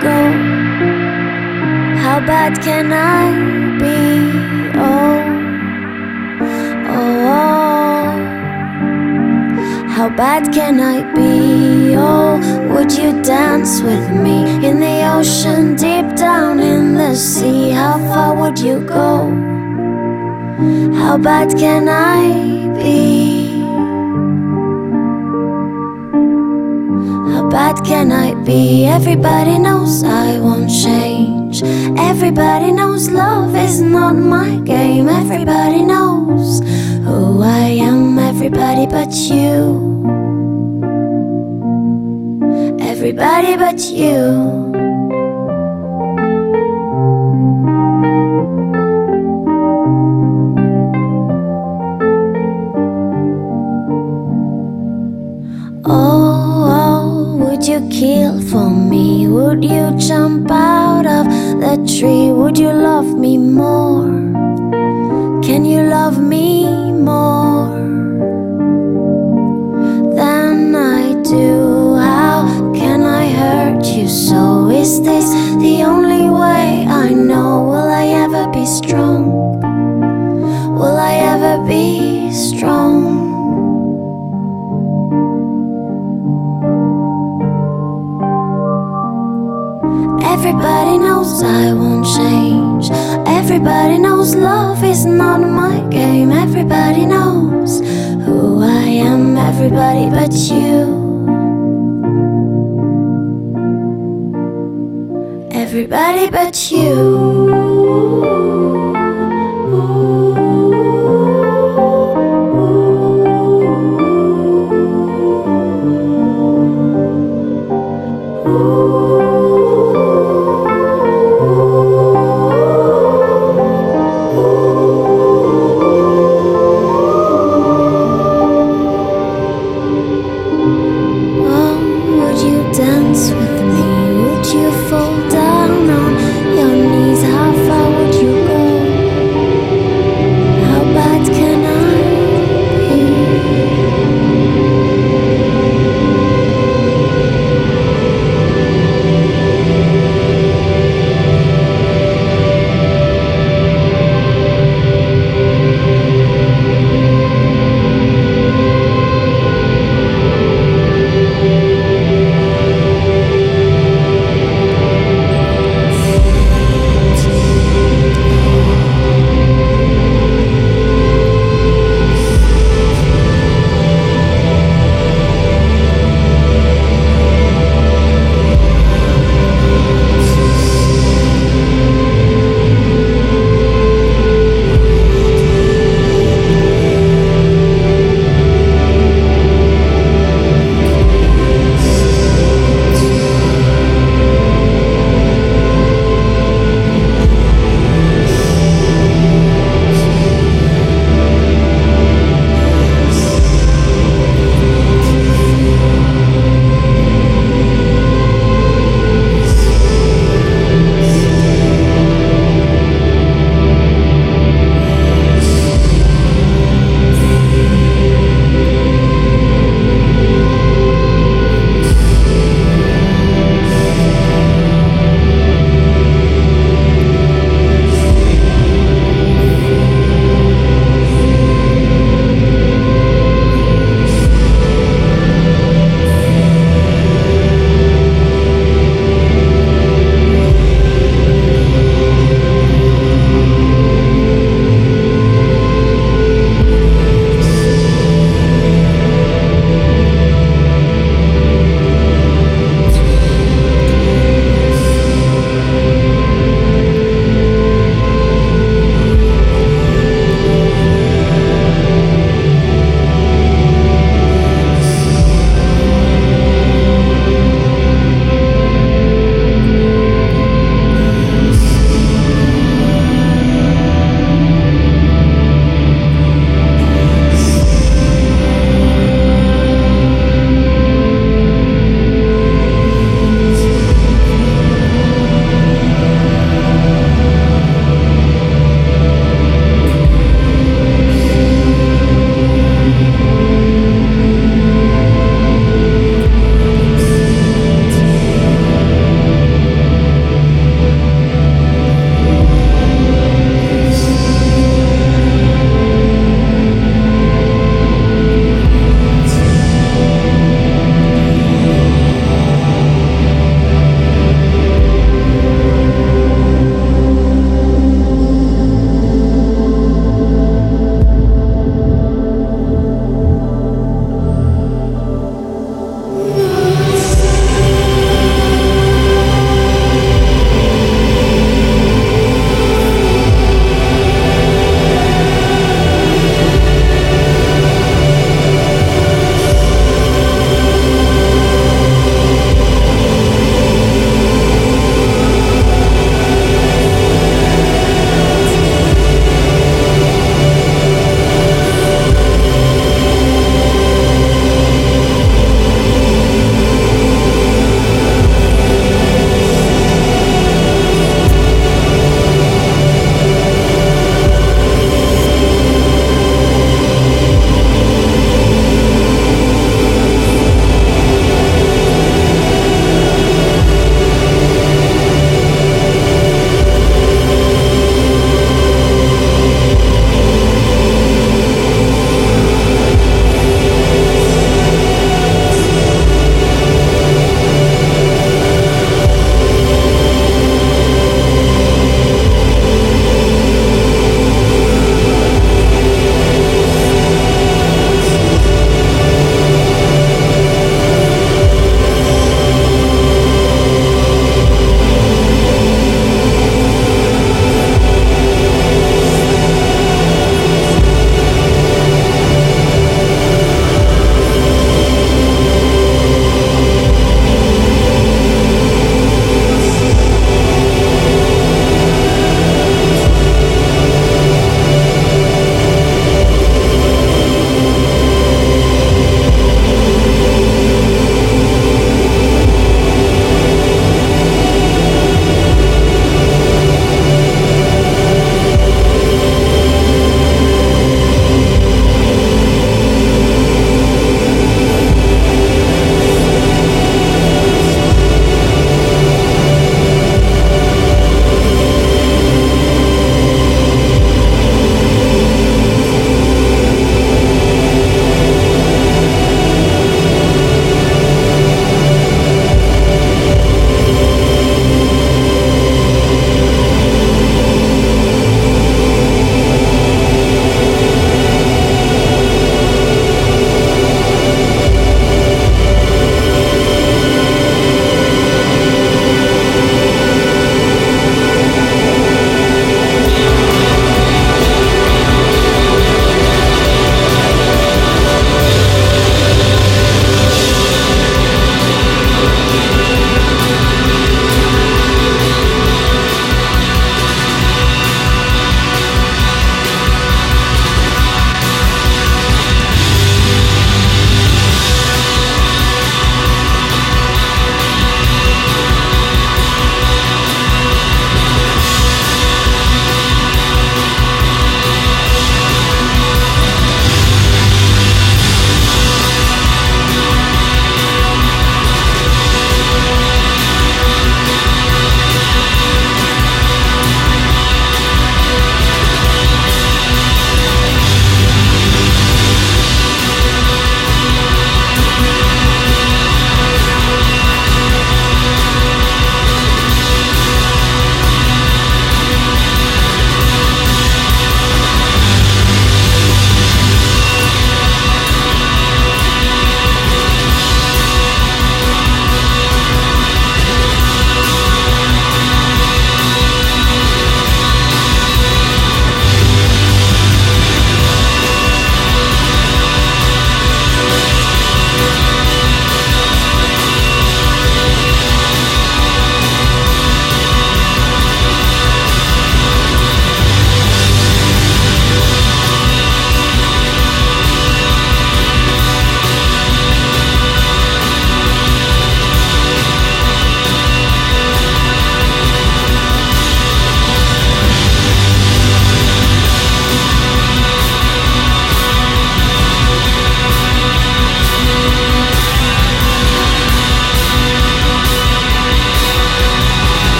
go? How bad can I be? Oh, oh, oh. How bad can I be? Oh, would you dance with me in the ocean, deep down in the sea? How far would you go? How bad can I be? Bad can I be? Everybody knows I won't change. Everybody knows love is not my game. Everybody knows who I am. Everybody but you. Everybody but you. Would you jump out of the tree? Would you love me more? Can you love me more than I do? How can I hurt you so? Is this I won't change. Everybody knows love is not my game. Everybody knows who I am. Everybody but you.